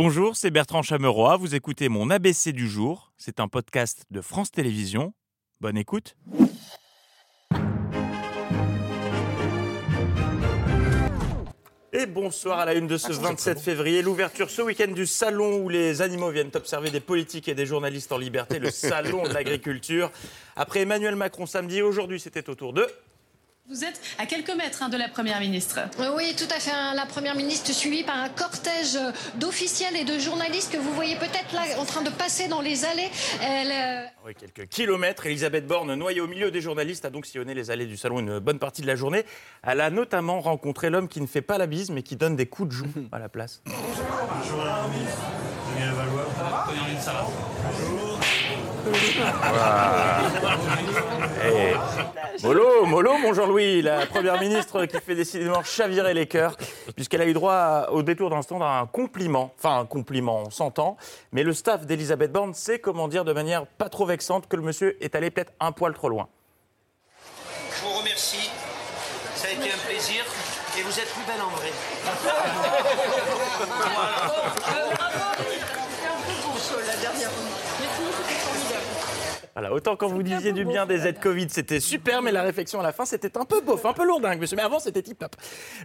Bonjour, c'est Bertrand Chameroy. Vous écoutez mon ABC du jour. C'est un podcast de France Télévisions. Bonne écoute. Et bonsoir à la une de ce 27 février, l'ouverture ce week-end du salon où les animaux viennent observer des politiques et des journalistes en liberté, le salon de l'agriculture. Après Emmanuel Macron samedi, aujourd'hui c'était au tour de vous êtes à quelques mètres hein, de la Première ministre. Oui, tout à fait. Hein. La Première ministre suivie par un cortège d'officiels et de journalistes que vous voyez peut-être là en train de passer dans les allées. Elle, euh, Oui, quelques kilomètres. Elisabeth Borne, noyée au milieu des journalistes, a donc sillonné les allées du salon une bonne partie de la journée. Elle a notamment rencontré l'homme qui ne fait pas la bise mais qui donne des coups de joue à la place. Bonjour. Bonjour. Et... Molo, Molo, mon Jean-Louis, la première ministre qui fait décidément chavirer les cœurs, puisqu'elle a eu droit au détour d'un stand à un compliment. Enfin, un compliment, on s'entend. Mais le staff d'Elisabeth Borne sait comment dire de manière pas trop vexante que le monsieur est allé peut-être un poil trop loin. Je vous remercie. Ça a été un plaisir. Et vous êtes plus belle en vrai. la dernière autant quand vous disiez du bien des aides Covid, c'était super, mais la réflexion à la fin, c'était un peu bof, un peu lourdingue, monsieur. Mais avant, c'était tip-top.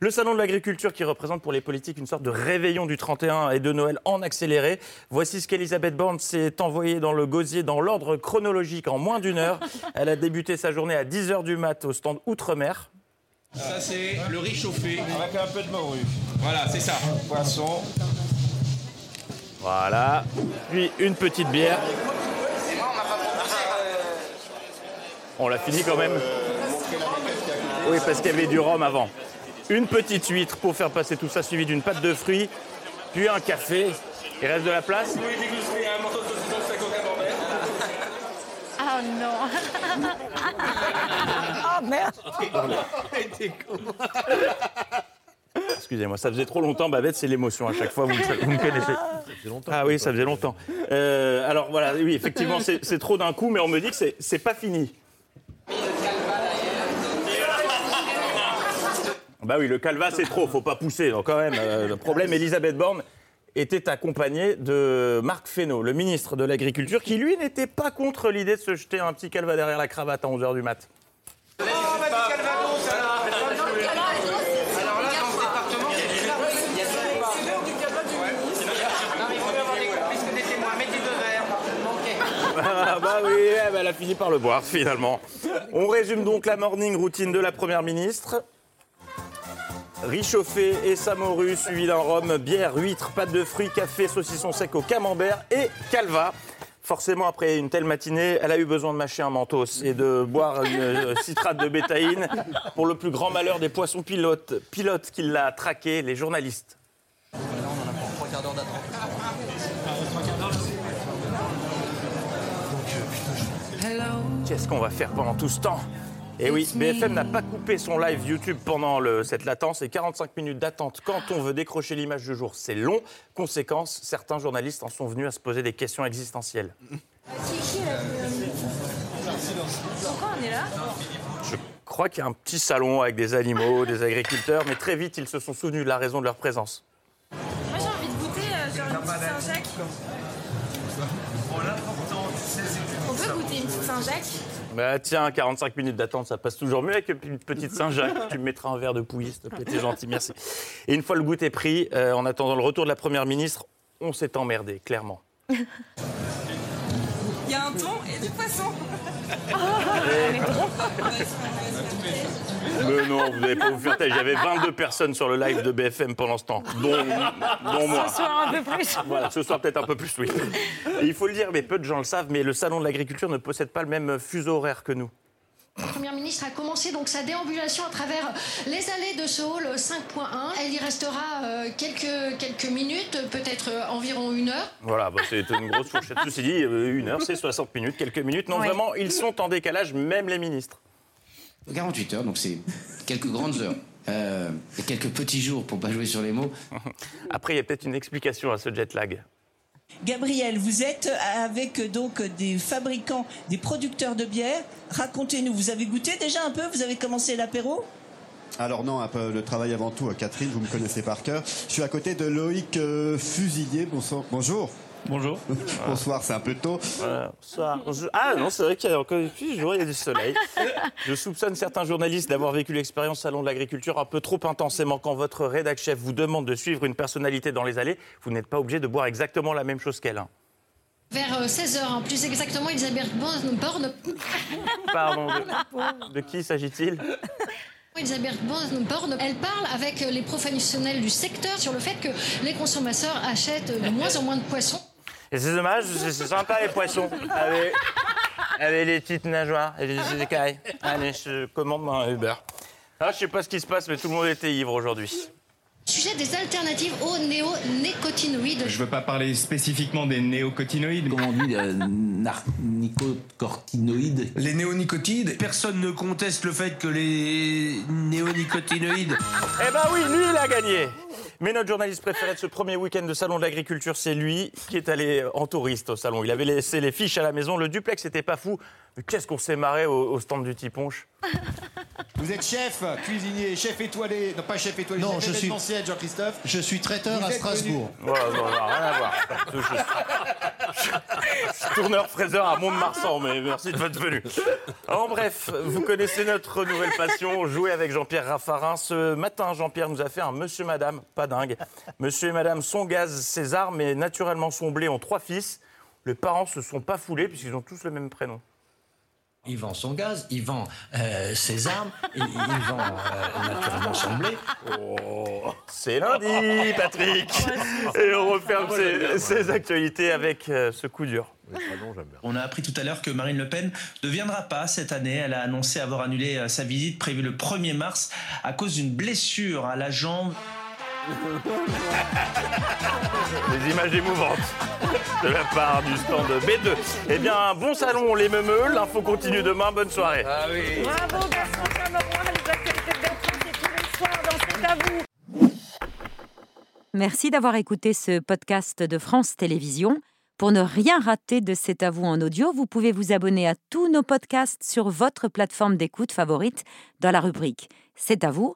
Le salon de l'agriculture qui représente pour les politiques une sorte de réveillon du 31 et de Noël en accéléré. Voici ce qu'Elisabeth Borne s'est envoyée dans le gosier dans l'ordre chronologique en moins d'une heure. Elle a débuté sa journée à 10h du mat au stand Outre-mer. Ça, c'est le riz chauffé. Avec un peu de morue. Voilà, c'est ça. Poisson. Voilà. Puis une petite bière. On l'a fini quand même Oui, parce qu'il y avait du rhum avant. Une petite huître pour faire passer tout ça, suivi d'une pâte de fruits, puis un café. Il reste de la place Oh non Oh merde Excusez-moi, ça faisait trop longtemps, Babette, c'est l'émotion à chaque fois, vous, me connaissez. Ah oui, ça faisait longtemps. Euh, alors voilà, oui, effectivement, c'est trop d'un coup, mais on me dit que c'est pas fini. Bah oui, le calva c'est trop, faut pas pousser. Donc quand même, euh, le problème, Elisabeth Borne était accompagnée de Marc Fesneau, le ministre de l'Agriculture, qui lui n'était pas contre l'idée de se jeter un petit calva derrière la cravate à 11h du mat. Oh, bah, calva Alors là, dans ce département, il y a du calva du Non, il faut avoir des complices, connaissez-moi, mettez deux Ah bah oui, eh ben, elle a fini par le boire finalement. On résume donc la morning routine de la Première ministre. Riz chauffé et samoru, suivi d'un rhum, bière, huître, pâte de fruits, café, saucisson sec au camembert et calva. Forcément, après une telle matinée, elle a eu besoin de mâcher un mentos et de boire une euh, citrate de bétaïne pour le plus grand malheur des poissons pilotes, pilotes qui l'a traqué, les journalistes. Qu'est-ce qu'on va faire pendant tout ce temps et eh oui, BFM n'a pas coupé son live YouTube pendant cette latence et 45 minutes d'attente quand on veut décrocher l'image du jour, c'est long. Conséquence, certains journalistes en sont venus à se poser des questions existentielles. Pourquoi on est là Je crois qu'il y a un petit salon avec des animaux, des agriculteurs, mais très vite ils se sont souvenus de la raison de leur présence. Moi j'ai envie de goûter euh, genre une petite Saint-Jacques. On peut goûter une petite Saint-Jacques bah tiens, 45 minutes d'attente, ça passe toujours mieux avec une petite Saint-Jacques. tu me mettras un verre de pouilly, s'il te plaît, t'es gentil, merci. Et une fois le goût est pris, euh, en attendant le retour de la Première ministre, on s'est emmerdé, clairement. Il y a un thon et du poisson. Mais non, vous n'allez pas vous faire taire. J'avais 22 personnes sur le live de BFM pendant ce temps, dont, moi. Ce soir un peu plus. Voilà, ce soir peut-être un peu plus, oui. il faut le dire, mais peu de gens le savent, mais le salon de l'agriculture ne possède pas le même fuseau horaire que nous. La Première ministre a commencé donc sa déambulation à travers les allées de ce hall 5.1. Elle y restera euh, quelques, quelques minutes, peut-être euh, environ une heure. Voilà, bah, c'est une grosse fourchette. Ceci dit, euh, une heure, c'est 60 minutes, quelques minutes. Non, vraiment, ils sont en décalage, même les ministres. 48 heures, donc c'est quelques grandes heures. et quelques petits jours pour pas jouer sur les mots. Après, il y a peut-être une explication à ce jet lag. Gabriel, vous êtes avec donc des fabricants, des producteurs de bière. Racontez-nous, vous avez goûté déjà un peu? Vous avez commencé l'apéro? Alors non, un peu le travail avant tout. Catherine, vous me connaissez par cœur. Je suis à côté de Loïc euh, Fusilier. Bonsoir. Bonjour. Bonjour. Bonsoir, c'est un peu tôt. Bonsoir. Ah non, c'est vrai qu'il y a encore plus jour, il y a du soleil. Je soupçonne certains journalistes d'avoir vécu l'expérience Salon de l'Agriculture un peu trop intensément. Quand votre rédac chef vous demande de suivre une personnalité dans les allées, vous n'êtes pas obligé de boire exactement la même chose qu'elle. hein. Vers 16h, plus exactement, Elisabeth Borne. Pardon, de, de qui s'agit-il? Elisabeth Borne, elle parle avec les professionnels du secteur sur le fait que les consommateurs achètent de moins en moins de poissons. Et c'est dommage, c'est sympa les poissons. Avec, avec les petites nageoires et les écailles. Allez, je commande un Uber. Ah, je sais pas ce qui se passe, mais tout le monde était ivre aujourd'hui. Sujet des alternatives aux néonicotinoïdes. Je veux pas parler spécifiquement des néocotinoïdes. Comment on dit euh, narnicocortinoïdes Les néonicotinoïdes, personne ne conteste le fait que les néonicotinoïdes. Eh ben oui, lui, il a gagné. Mais notre journaliste préféré de ce premier week-end de Salon de l'Agriculture, c'est lui qui est allé en touriste au salon. Il avait laissé les fiches à la maison. Le duplex n'était pas fou. Mais qu'est-ce qu'on s'est marré au, au stand du Tiponche? Vous êtes chef, cuisinier, chef étoilé, non pas chef étoilé, Non, chef je suis- Jean-Christophe. Je suis traiteur Vous à Strasbourg. Voilà, non, non, rien à voir. Je, je- je suis tourneur fraiseur à Mont-de-Marsan, mais merci de votre venue. En bref, vous connaissez notre nouvelle passion, jouer avec Jean-Pierre Raffarin. Ce matin, Jean-Pierre nous a fait un monsieur, madame, pas dingue. Monsieur et madame son gaz César, mais naturellement son blé ont trois fils. Les parents se sont pas foulés puisqu'ils ont tous le même prénom. Il vend son gaz, il vend euh, ses armes, il, il vend euh, naturellement son blé. C'est lundi, Patrick Et on referme ces, ces actualités avec euh, ce coup dur. On a appris tout à l'heure que Marine Le Pen ne viendra pas cette année. Elle a annoncé avoir annulé sa visite prévue le 1er mars à cause d'une blessure à la jambe. Des images émouvantes de la part du stand B2. Eh bien, bon salon les meumeux, l'info continue demain, bonne soirée. Bravo Gaston les actualités de Bertrand, c'est tous les soirs dans C'est à vous. Merci d'avoir écouté ce podcast de France Télévisions. Pour ne rien rater de C'est à vous en audio, vous pouvez vous abonner à tous nos podcasts sur votre plateforme d'écoute favorite dans la rubrique C'est à vous